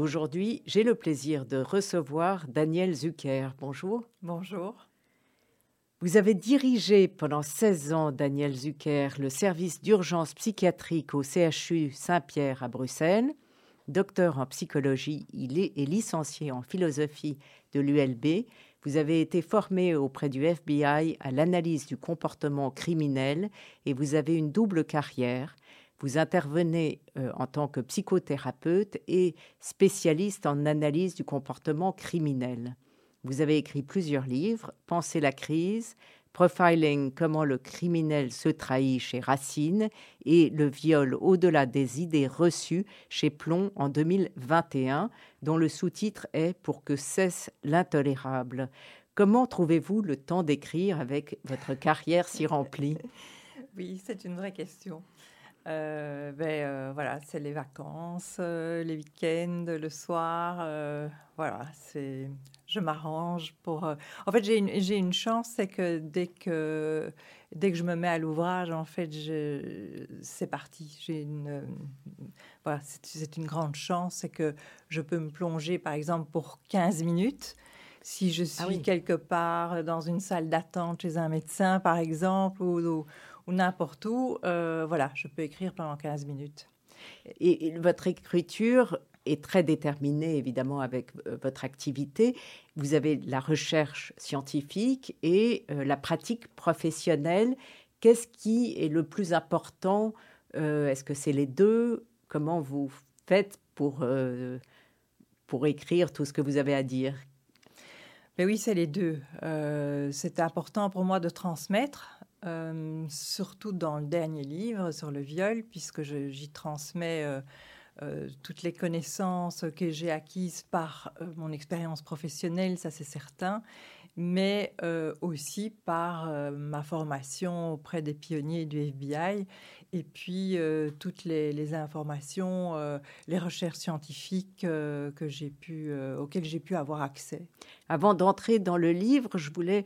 Aujourd'hui, j'ai le plaisir de recevoir Daniel Zucker. Bonjour. Bonjour. Vous avez dirigé pendant 16 ans, Daniel Zucker, le service d'urgence psychiatrique au CHU Saint-Pierre à Bruxelles. Docteur en psychologie, il est, licencié en philosophie de l'ULB. Vous avez été formé auprès du FBI à l'analyse du comportement criminel et vous avez une double carrière. Vous intervenez euh, en tant que psychothérapeute et spécialiste en analyse du comportement criminel. Vous avez écrit plusieurs livres, Penser la crise, Profiling, comment le criminel se trahit chez Racine et Le viol au-delà des idées reçues chez Plomb en 2021, dont le sous-titre est Pour que cesse l'intolérable. Comment trouvez-vous le temps d'écrire avec votre carrière si remplie? Oui, c'est une vraie question. Euh, ben, euh, voilà, c'est les vacances, euh, les week-ends, le soir. voilà, c'est, je m'arrange pour. En fait, j'ai une, j'ai une chance, c'est que dès que dès que je me mets à l'ouvrage, en fait, je, c'est parti. J'ai une, voilà, c'est, une grande chance, c'est que je peux me plonger, par exemple, pour 15 minutes. Si je ah suis quelque part dans une salle d'attente chez un médecin, par exemple, ou n'importe où, euh, voilà, je peux écrire pendant 15 minutes. Et, votre écriture est très déterminée, évidemment, avec euh, votre activité. Vous avez la recherche scientifique et euh, la pratique professionnelle. Qu'est-ce qui est le plus important Est-ce que c'est les deux? Comment vous faites pour, pour écrire tout ce que vous avez à dire? Mais oui, c'est les deux. c'est important pour moi de transmettre euh, surtout dans le dernier livre sur le viol, puisque j'y transmets euh, euh, toutes les connaissances que j'ai acquises par mon expérience professionnelle, ça c'est certain, mais aussi par ma formation auprès des pionniers du FBI et puis toutes les, informations, les recherches scientifiques auxquelles j'ai pu avoir accès. Avant d'entrer dans le livre, je voulais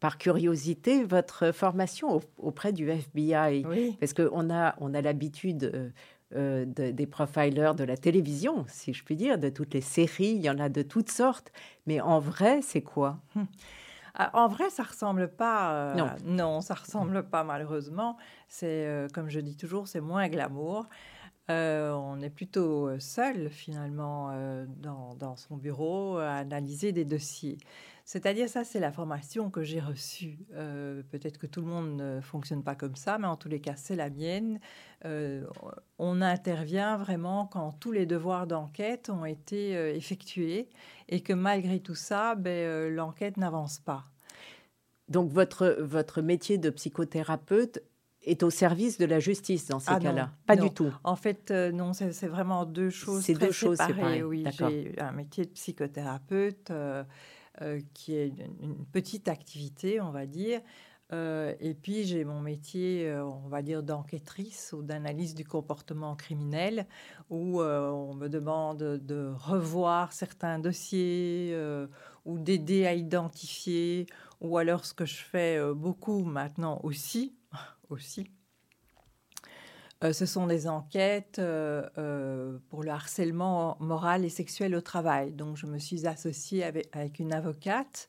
par curiosité, votre formation auprès du FBI. Parce qu'on a, on a l'habitude euh, euh, des profilers de la télévision, si je puis dire, de toutes les séries, il y en a de toutes sortes. Mais en vrai, c'est quoi? Hum. ah, En vrai, ça ressemble pas. Euh, non. non, ça ressemble pas malheureusement. C'est, comme je dis toujours, c'est moins glamour. on est plutôt seul finalement dans, dans, son bureau à analyser des dossiers. C'est-à-dire, ça, c'est la formation que j'ai reçue. Euh, peut-être que tout le monde ne fonctionne pas comme ça, mais en tous les cas, c'est la mienne. Euh, on intervient vraiment quand tous les devoirs d'enquête ont été euh, effectués et que malgré tout ça, ben, l'enquête n'avance pas. Donc, votre, votre métier de psychothérapeute est au service de la justice dans ces ah cas-là Pas du tout. En fait, non, c'est vraiment deux choses C'est deux choses séparées. Oui, j'ai un métier de psychothérapeute. Euh, qui est une, petite activité, on va dire. Euh, et puis j'ai mon métier, euh, on va dire, d'enquêtrice ou d'analyse du comportement criminel, où on me demande de revoir certains dossiers ou d'aider à identifier, ou alors ce que je fais beaucoup maintenant aussi, aussi, euh, ce sont des enquêtes euh, euh, pour le harcèlement moral et sexuel au travail. Donc, je me suis associée avec, avec, une avocate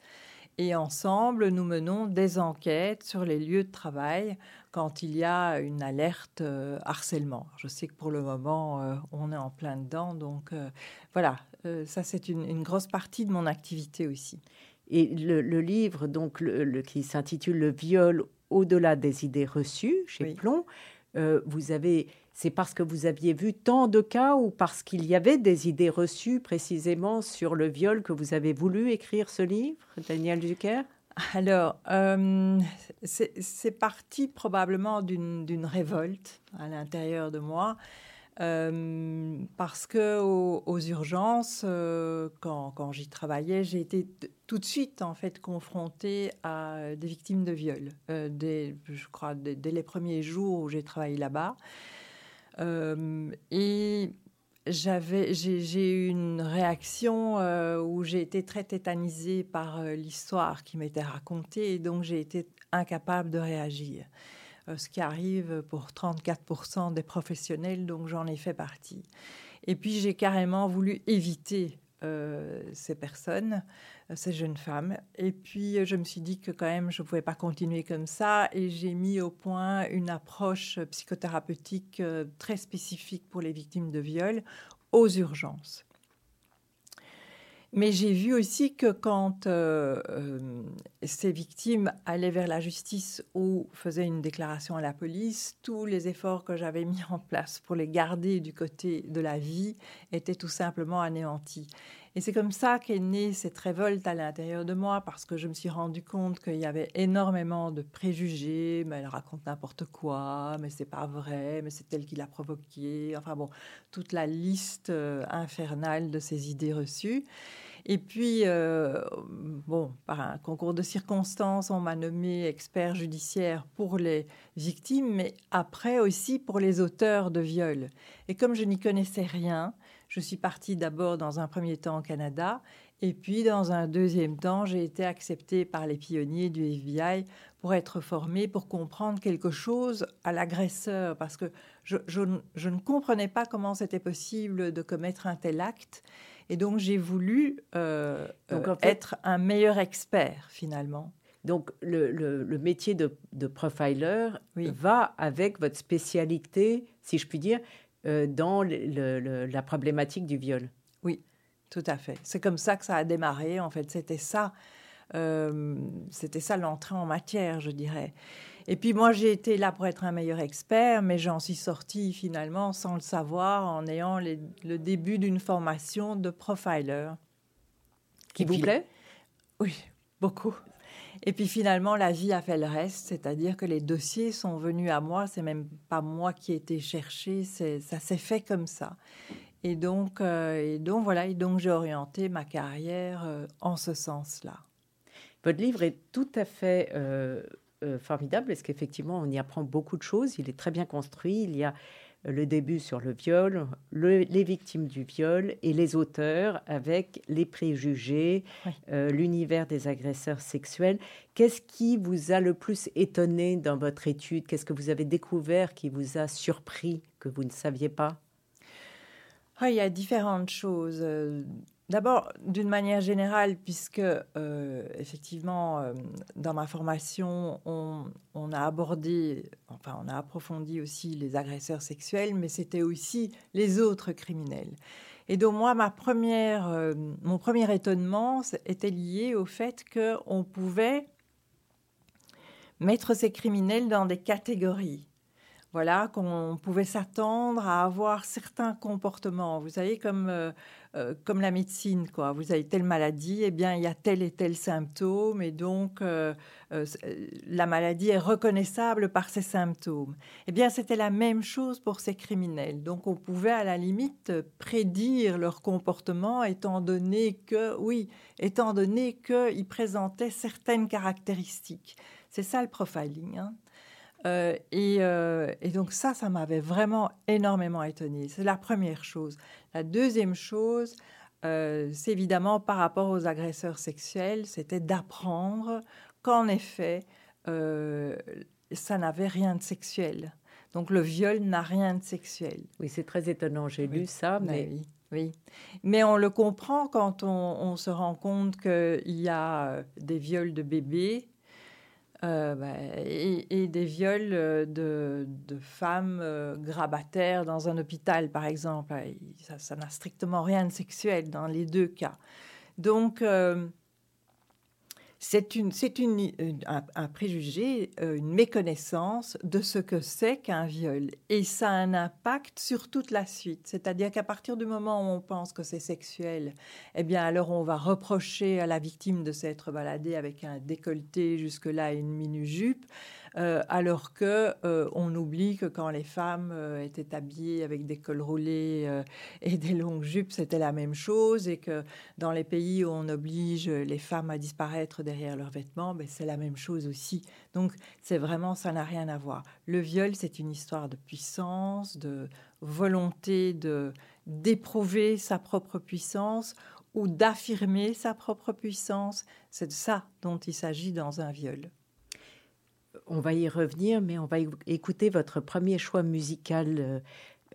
et ensemble, nous menons des enquêtes sur les lieux de travail quand il y a une alerte harcèlement. Je sais que pour le moment, on est en plein dedans. Donc, voilà, ça, c'est une, une, grosse partie de mon activité aussi. Et le, livre donc, le, qui s'intitule Le viol au-delà des idées reçues chez Plomb, euh, vous avez, c'est parce que vous aviez vu tant de cas ou parce qu'il y avait des idées reçues précisément sur le viol que vous avez voulu écrire ce livre, Daniel Zucker alors, euh, c'est parti probablement d'une révolte à l'intérieur de moi. Euh, parce que aux, urgences, euh, quand, j'y travaillais, j'ai été tout de suite en fait confrontée à des victimes de viol, dès, je crois dès, les premiers jours où j'ai travaillé là-bas. et j'avais, j'ai eu une réaction où j'ai été très tétanisée par l'histoire qui m'était racontée et donc j'ai été incapable de réagir. Euh, ce qui arrive pour 34% des professionnels, donc j'en ai fait partie. Et puis j'ai carrément voulu éviter euh, ces personnes, euh, ces jeunes femmes. Et puis je me suis dit que quand même je ne pouvais pas continuer comme ça et j'ai mis au point une approche psychothérapeutique très spécifique pour les victimes de viol aux urgences. Mais j'ai vu aussi que quand euh, euh, ces victimes allaient vers la justice ou faisaient une déclaration à la police, tous les efforts que j'avais mis en place pour les garder du côté de la vie étaient tout simplement anéantis. Et c'est comme ça qu'est née cette révolte à l'intérieur de moi, parce que je me suis rendu compte qu'il y avait énormément de préjugés. Mais elle raconte n'importe quoi, mais c'est pas vrai, mais c'est elle qui l'a provoqué. Enfin bon, toute la liste euh, infernale de ces idées reçues. Et puis, euh, bon, par un concours de circonstances, on m'a nommé expert judiciaire pour les victimes, mais après aussi pour les auteurs de viols. Et comme je n'y connaissais rien, je suis partie d'abord dans un premier temps au Canada, et puis dans un deuxième temps, j'ai été acceptée par les pionniers du FBI pour être formée, pour comprendre quelque chose à l'agresseur, parce que je, je, ne comprenais pas comment c'était possible de commettre un tel acte. Et donc j'ai voulu euh, euh, être un meilleur expert finalement. Donc le, le, métier de, de profiler va avec votre spécialité, si je puis dire, euh, dans la problématique du viol. Oui, tout à fait. C'est comme ça que ça a démarré. En fait, c'était ça, euh, c'était ça l'entrée en matière, je dirais. Et puis moi, j'ai été là pour être un meilleur expert, mais j'en suis sortie finalement sans le savoir, en ayant le début d'une formation de profiler. Qui vous plaît? Oui, beaucoup. Et puis finalement, la vie a fait le reste, c'est-à-dire que les dossiers sont venus à moi. C'est même pas moi qui ai été chercher, ça s'est fait comme ça. Et donc, euh, et donc voilà, et donc j'ai orienté ma carrière euh, en ce sens-là. Votre livre est tout à fait euh, formidable parce qu'effectivement, on y apprend beaucoup de choses. Il est très bien construit. Il y a le début sur le viol, les victimes du viol et les auteurs avec les préjugés, euh, l'univers des agresseurs sexuels. Qu'est-ce qui vous a le plus étonné dans votre étude? Qu'est-ce que vous avez découvert qui vous a surpris, que vous ne saviez pas? Ah, Il y a différentes choses. D'abord, d'une manière générale, puisque euh, effectivement, euh, dans ma formation, on, a abordé, enfin, on a approfondi aussi les agresseurs sexuels, mais c'était aussi les autres criminels. Et donc moi, euh, mon premier étonnement était lié au fait qu'on pouvait mettre ces criminels dans des catégories voilà, qu'on pouvait s'attendre à avoir certains comportements. Vous savez, comme, euh, euh, comme la médecine, quoi. Vous avez telle maladie, eh bien, il y a tel et tel symptôme, et donc euh, la maladie est reconnaissable par ces symptômes. Eh bien, c'était la même chose pour ces criminels. Donc, on pouvait à la limite prédire leur comportement, étant donné que, oui, étant donné qu'ils présentaient certaines caractéristiques. C'est ça le profiling. Hein. Euh, euh, et, donc ça, ça m'avait vraiment énormément étonnée. C'est la première chose. La deuxième chose, euh, c'est évidemment par rapport aux agresseurs sexuels, c'était d'apprendre qu'en effet, ça n'avait rien de sexuel. Donc le viol n'a rien de sexuel. Oui, c'est très étonnant. J'ai lu ça, ben mais... Oui, mais on le comprend quand on, on se rend compte qu'il y a des viols de bébés euh, bah, et, des viols euh, de, femmes euh, grabataires dans un hôpital, par exemple. Ça n'a strictement rien de sexuel dans les deux cas. Donc, c'est une, un, préjugé, euh, une méconnaissance de ce que c'est qu'un viol. Et ça a un impact sur toute la suite. C'est-à-dire qu'à partir du moment où on pense que c'est sexuel, eh bien alors on va reprocher à la victime de s'être baladée avec un décolleté jusque-là et une mini-jupe. Euh, alors que euh, on oublie que quand les femmes euh, étaient habillées avec des cols roulés et des longues jupes, c'était la même chose, et que dans les pays où on oblige les femmes à disparaître derrière leurs vêtements, ben, c'est la même chose aussi. Donc c'est vraiment, ça n'a rien à voir. Le viol, c'est une histoire de puissance, de volonté de d'éprouver sa propre puissance ou d'affirmer sa propre puissance. C'est de ça dont il s'agit dans un viol. On va y revenir, mais on va écouter votre premier choix musical, euh,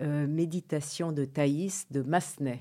euh, Méditation de Thaïs de Massenet.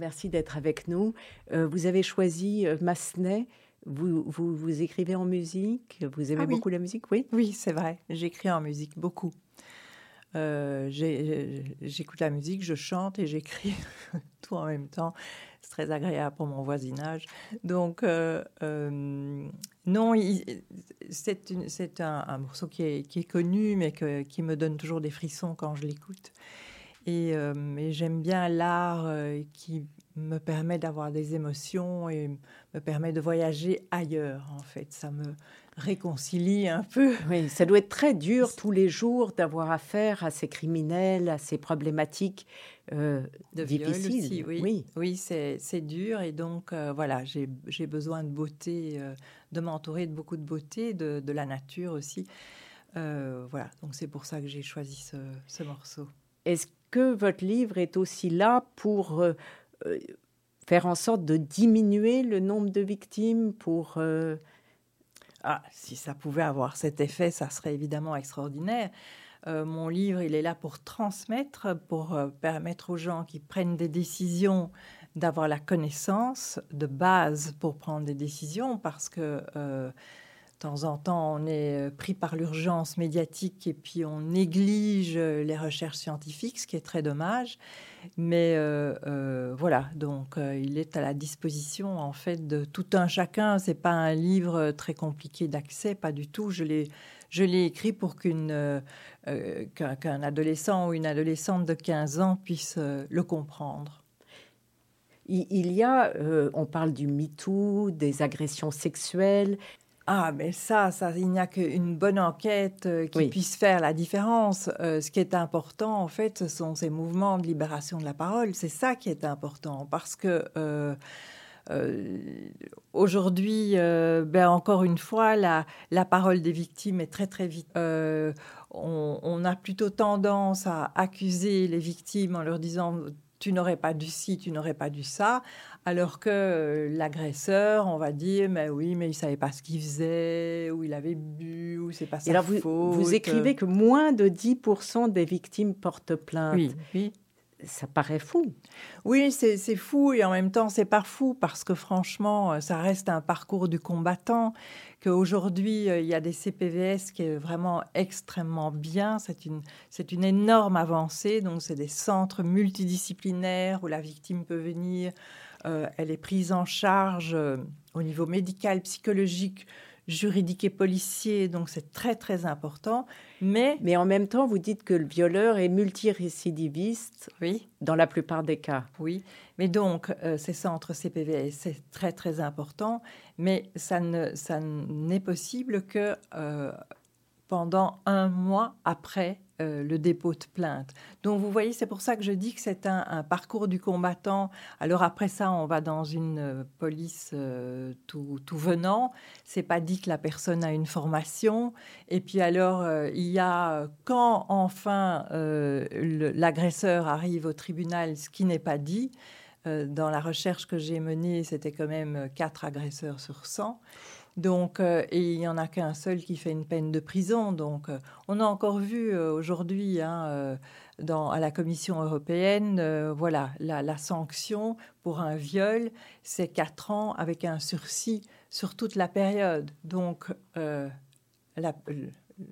Merci d'être avec nous. Euh, vous avez choisi euh, Massenet. Vous, vous, écrivez en musique? Vous aimez ah beaucoup la musique? Oui, oui c'est vrai. J'écris en musique beaucoup. Euh, j'écoute la musique, je chante et j'écris tout en même temps. C'est très agréable pour mon voisinage. Donc, non, c'est un, un, morceau qui est, qui est connu, mais que, qui me donne toujours des frissons quand je l'écoute. Et, et j'aime bien l'art qui me permet d'avoir des émotions et me permet de voyager ailleurs, en fait. Ça me réconcilie un peu. Oui, ça doit être très dur tous les jours d'avoir affaire à ces criminels, à ces problématiques euh, de difficiles. oui, oui. oui c'est dur. Et donc, euh, voilà, j'ai besoin de beauté, euh, de m'entourer de beaucoup de beauté, de, de la nature aussi. voilà, donc c'est pour ça que j'ai choisi ce, ce morceau. Est-ce que votre livre est aussi là pour euh, faire en sorte de diminuer le nombre de victimes pour... Euh, ah, si ça pouvait avoir cet effet, ça serait évidemment extraordinaire. Euh, mon livre, il est là pour transmettre, pour permettre aux gens qui prennent des décisions d'avoir la connaissance de base pour prendre des décisions, parce que de temps en temps, on est euh, pris par l'urgence médiatique et puis on néglige euh, les recherches scientifiques, ce qui est très dommage. Mais euh, voilà, donc il est à la disposition en fait de tout un chacun. C'est pas un livre très compliqué d'accès, pas du tout. Je l'ai écrit pour qu'un adolescent ou une adolescente de 15 ans puisse le comprendre. Il y a, on parle du MeToo, des agressions sexuelles, ah, mais ça, ça il n'y a qu'une bonne enquête euh, qui puisse faire la différence. Euh, ce qui est important, en fait, ce sont ces mouvements de libération de la parole. C'est ça qui est important, parce que euh, aujourd'hui, ben, encore une fois, la, la, parole des victimes est très très vite. On, on, a plutôt tendance à accuser les victimes en leur disant tu n'aurais pas dû ci, tu n'aurais pas dû ça, alors que l'agresseur, on va dire, mais oui, mais il savait pas ce qu'il faisait, ou il avait bu, ou c'est pas sa alors vous, Vous écrivez que moins de 10% des victimes portent plainte. Oui, oui ça paraît fou. Oui, c'est fou et en même temps, c'est pas fou parce que franchement, euh, ça reste un parcours du combattant. Qu'aujourd'hui, euh, il y a des CPVS qui est vraiment extrêmement bien. C'est une, une énorme avancée. Donc, c'est des centres multidisciplinaires où la victime peut venir. Euh, elle est prise en charge au niveau médical, psychologique juridique et policier, donc c'est très très important. Mais, mais en même temps, vous dites que le violeur est multirécidiviste oui. dans la plupart des cas. Oui, mais donc euh, ces centres CPVS, c'est très très important, mais ça ne ça n'est possible que euh, pendant un mois après euh, le dépôt de plainte. Donc vous voyez, c'est pour ça que je dis que c'est un, parcours du combattant. Alors après ça, on va dans une euh, police euh, tout, tout, venant. C'est pas dit que la personne a une formation. Et puis alors, il y a quand enfin l'agresseur arrive au tribunal, ce qui n'est pas dit. dans la recherche que j'ai menée, c'était quand même quatre agresseurs sur 100. Donc, euh, il n'y en a qu'un seul qui fait une peine de prison. Donc, euh, on a encore vu euh, aujourd'hui hein, à la Commission européenne, voilà, la, sanction pour un viol, c'est quatre ans avec un sursis sur toute la période. Donc,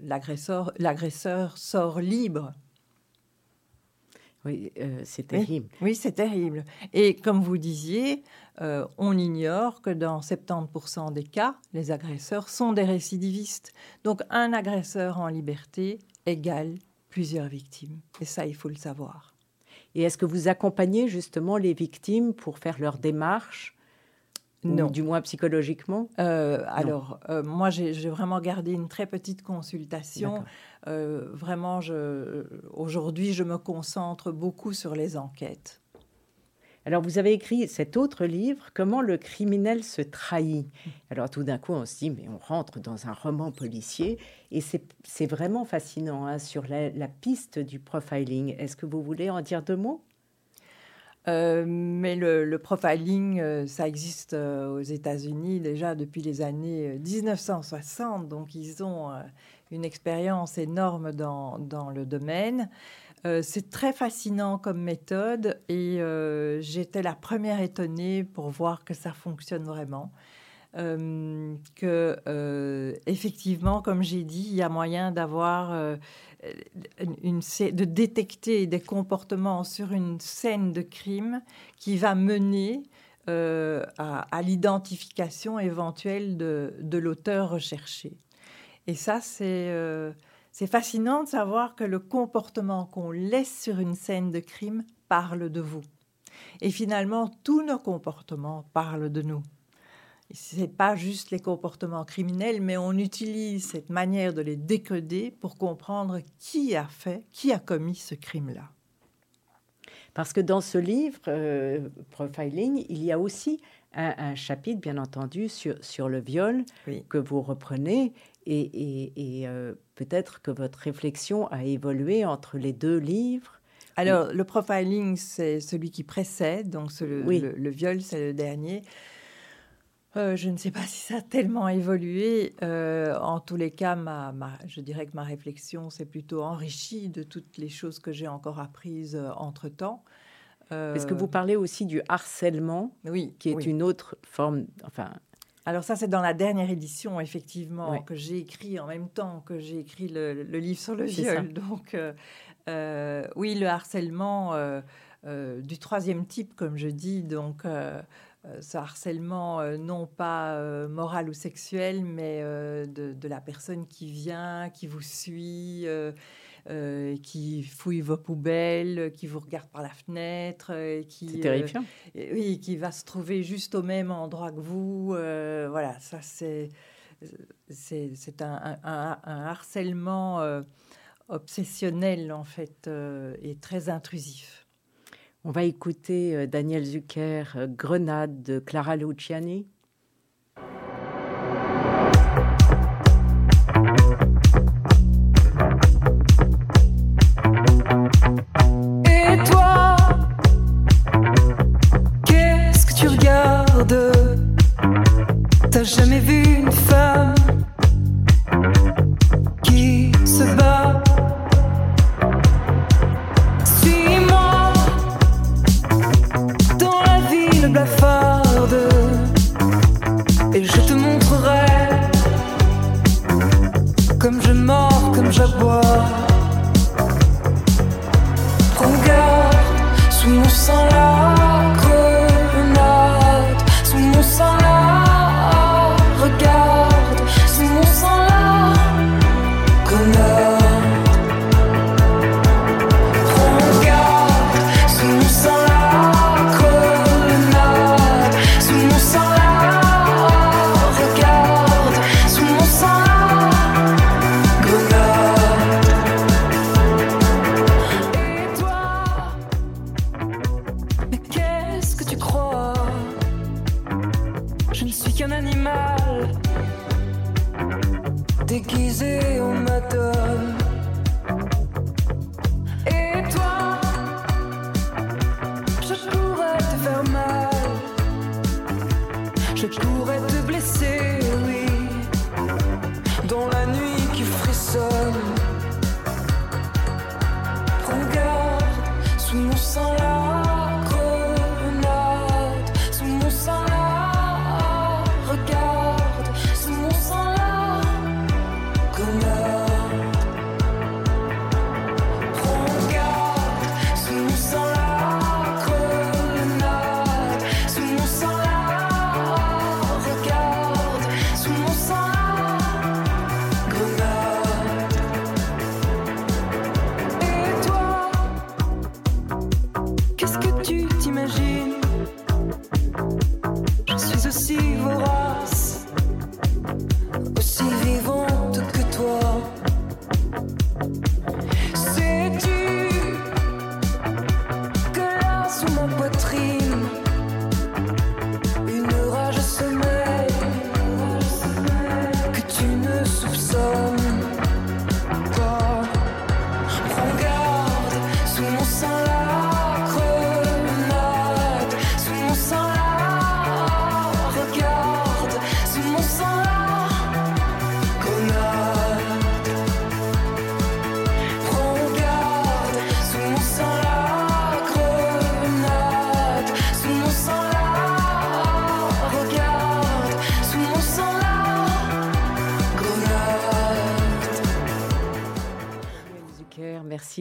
l'agresseur sort libre. Oui, c'est terrible. oui c'est terrible. Et comme vous disiez, euh, on ignore que dans 70% des cas, les agresseurs sont des récidivistes. Donc un agresseur en liberté égale plusieurs victimes. Et ça, il faut le savoir. Et est-ce que vous accompagnez justement les victimes pour faire leur démarche non. du moins psychologiquement? Euh, Alors, euh, moi, j'ai vraiment gardé une très petite consultation. vraiment, aujourd'hui, je me concentre beaucoup sur les enquêtes. Alors, vous avez écrit cet autre livre, Comment le criminel se trahit. Alors, tout d'un coup, on se dit, mais on rentre dans un roman policier, et c'est vraiment fascinant hein, sur la, piste du profiling. Est-ce que vous voulez en dire deux mots? Euh, mais le, profiling, euh, ça existe euh, aux États-Unis déjà depuis les années 1960, donc ils ont une expérience énorme dans, dans le domaine. C'est très fascinant comme méthode et j'étais la première étonnée pour voir que ça fonctionne vraiment. Euh, que effectivement, comme j'ai dit, il y a moyen d'avoir une, de détecter des comportements sur une scène de crime qui va mener à, l'identification éventuelle de, de l'auteur recherché. Et ça, c'est c'est fascinant de savoir que le comportement qu'on laisse sur une scène de crime parle de vous. Et finalement, tous nos comportements parlent de nous. Ce n'est pas juste les comportements criminels, mais on utilise cette manière de les décoder pour comprendre qui a fait, qui a commis ce crime-là. Parce que dans ce livre, euh, Profiling, il y a aussi un, chapitre, bien entendu, sur, sur le viol que vous reprenez. Et, euh, peut-être que votre réflexion a évolué entre les deux livres. Alors, le profiling, c'est celui qui précède, donc le, viol, c'est le dernier. Euh, je ne sais pas si ça a tellement évolué. Euh, en tous les cas, ma, je dirais que ma réflexion s'est plutôt enrichie de toutes les choses que j'ai encore apprises entre-temps. Est-ce que vous parlez aussi du harcèlement, oui, qui est une autre forme, enfin, alors ça, c'est dans la dernière édition, effectivement, que j'ai écrit en même temps que j'ai écrit le, livre sur le viol. Donc, euh, euh, oui, le harcèlement euh, du troisième type, comme je dis, donc ce harcèlement non pas moral ou sexuel, mais de, de, la personne qui vient, qui vous suit euh, qui fouille vos poubelles, qui vous regarde par la fenêtre, euh, qui c'est terrifiant. Euh, oui, qui va se trouver juste au même endroit que vous. voilà, ça c'est c'est un, un, harcèlement obsessionnel en fait et très intrusif. On va écouter euh, Daniel Zucker, euh, Grenade de Clara Luciani. et toi qu'est-ce que jamais vu sous mon sang.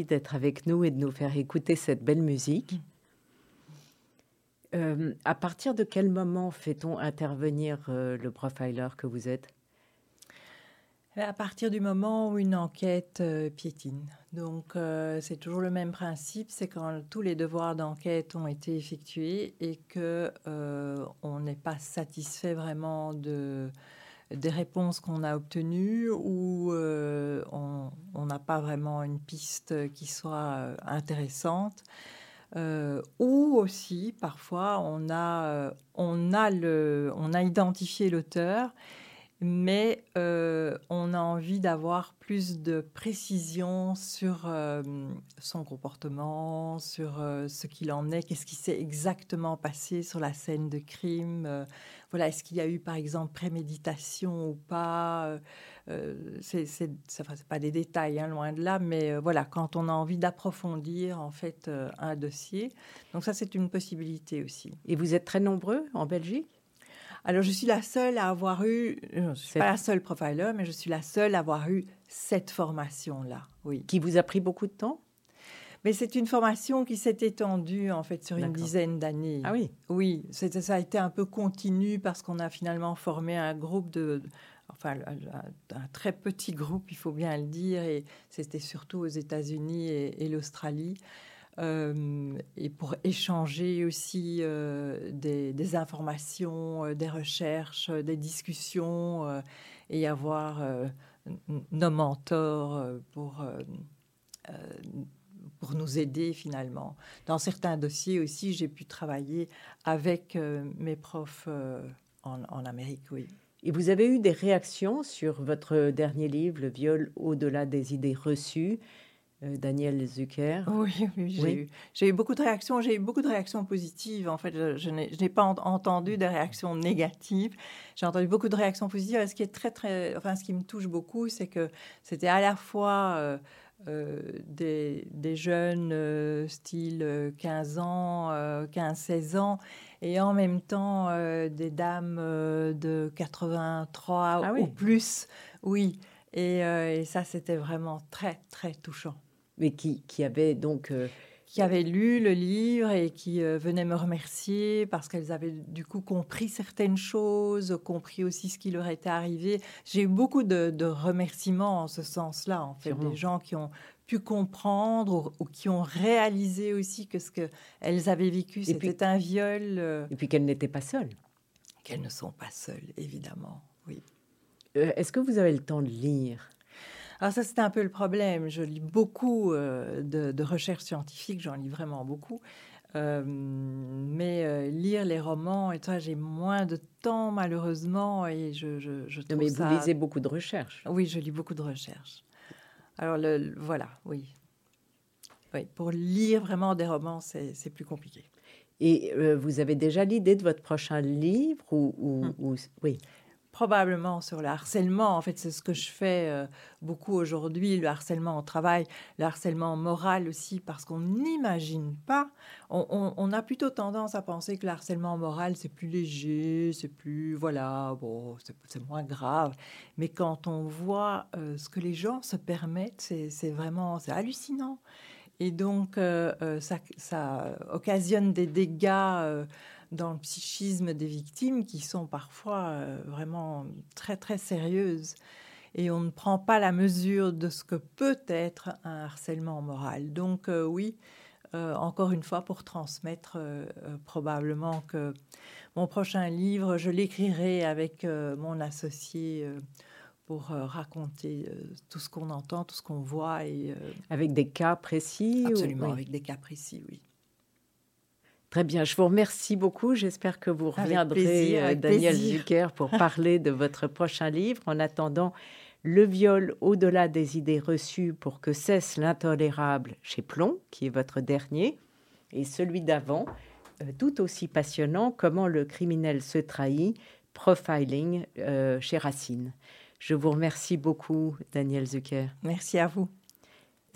D'être avec nous et de nous faire écouter cette belle musique. Euh, à partir de quel moment fait-on intervenir euh, le profiler que vous êtes? À partir du moment où une enquête euh, piétine. Donc c'est toujours le même principe, c'est quand tous les devoirs d'enquête ont été effectués et que on n'est pas satisfait vraiment de des réponses qu'on a obtenues ou euh, on n'a pas vraiment une piste qui soit euh, intéressante. Euh, ou aussi, parfois, on a, on a, le, on a identifié l'auteur, mais on a envie d'avoir plus de précision sur son comportement, sur ce qu'il en est, qu'est-ce qui s'est exactement passé sur la scène de crime voilà, est-ce qu'il y a eu par exemple préméditation ou pas euh, euh C'est pas des détails, hein, loin de là, mais euh, voilà, quand on a envie d'approfondir en fait euh, un dossier, donc ça c'est une possibilité aussi. Et vous êtes très nombreux en Belgique? Alors, je suis la seule à avoir eu, je ne suis pas la seule profiler, mais je suis la seule à avoir eu cette formation-là, oui. Qui vous a pris beaucoup de temps? Mais c'est une formation qui s'est étendue en fait sur une dizaine d'années. Ah oui? Oui, ça a été un peu continu parce qu'on a finalement formé un groupe de, enfin un, très petit groupe, il faut bien le dire, et c'était surtout aux États-Unis et, l'Australie. Euh, et pour échanger aussi euh, des, informations, euh, des recherches, des discussions et avoir nos mentors pour pour nous aider finalement. Dans certains dossiers aussi, j'ai pu travailler avec mes profs en, en, Amérique, oui. Et vous avez eu des réactions sur votre dernier livre, Le viol au-delà des idées reçues? Euh, Daniel Zucker. Oui, oui j'ai eu, beaucoup de réactions. J'ai eu beaucoup de réactions positives. En fait, je, n'ai pas entendu des réactions négatives. J'ai entendu beaucoup de réactions positives. ce qui est très, très, enfin, ce qui me touche beaucoup, c'est que c'était à la fois euh, euh, des, des, jeunes, style 15 ans, 15-16 ans, et en même temps des dames de 83 ah ou plus. Oui. Et, et ça, c'était vraiment très, très touchant mais qui, qui avaient donc... Euh, qui avaient lu le livre et qui euh, venaient me remercier parce qu'elles avaient du coup compris certaines choses, compris aussi ce qui leur était arrivé. J'ai eu beaucoup de, remerciements en ce sens-là, en fait, des gens qui ont pu comprendre ou, qui ont réalisé aussi que ce qu'elles avaient vécu, c'était un viol. Euh, et puis qu'elles n'étaient pas seules. Qu'elles ne sont pas seules, évidemment, oui. Est-ce que vous avez le temps de lire? Alors ça, c'est un peu le problème. Je lis beaucoup euh, de, recherches scientifiques, j'en lis vraiment beaucoup. Euh, mais euh, lire les romans, et toi, j'ai moins de temps malheureusement, et je, je, je mais vous lisez beaucoup de recherches. Oui, je lis beaucoup de recherches. Alors le, voilà, oui. oui. Pour lire vraiment des romans, c'est plus compliqué. Et vous avez déjà l'idée de votre prochain livre ou, ou, hum. ou oui probablement sur le harcèlement. En fait, c'est ce que je fais euh, beaucoup aujourd'hui, le harcèlement au travail, le harcèlement moral aussi, parce qu'on n'imagine pas. On, a plutôt tendance à penser que le harcèlement moral, c'est plus léger, c'est plus, voilà, bon, c'est moins grave. Mais quand on voit euh, ce que les gens se permettent, c'est vraiment, c'est hallucinant. Et donc, euh, ça, ça, occasionne des dégâts dans le psychisme des victimes qui sont parfois euh, vraiment très très sérieuses et on ne prend pas la mesure de ce que peut être un harcèlement moral. Donc euh, oui, euh, encore une fois, pour transmettre probablement que mon prochain livre, je l'écrirai avec mon associé pour raconter tout ce qu'on entend, tout ce qu'on voit. Et, avec des cas précis Absolument, avec des cas précis, oui. Très bien, je vous remercie beaucoup. J'espère que vous reviendrez, euh, Daniel Zucker, pour parler de votre prochain livre. En attendant, Le viol au-delà des idées reçues pour que cesse l'intolérable chez Plomb, qui est votre dernier, et celui d'avant, euh, tout aussi passionnant, Comment le criminel se trahit, profiling euh, chez Racine. Je vous remercie beaucoup, Daniel Zucker. Merci à vous.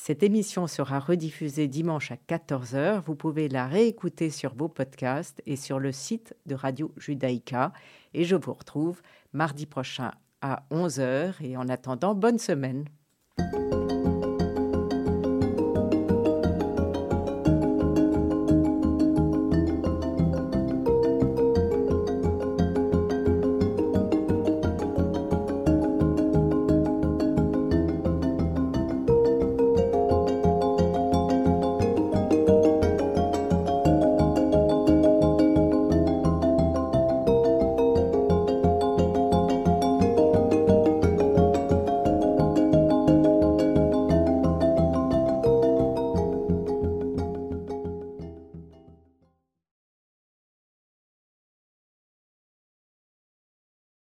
Cette émission sera rediffusée dimanche à 14h. Vous pouvez la réécouter sur vos podcasts et sur le site de Radio Judaïka. Et je vous retrouve mardi prochain à 11h. Et en attendant, bonne semaine.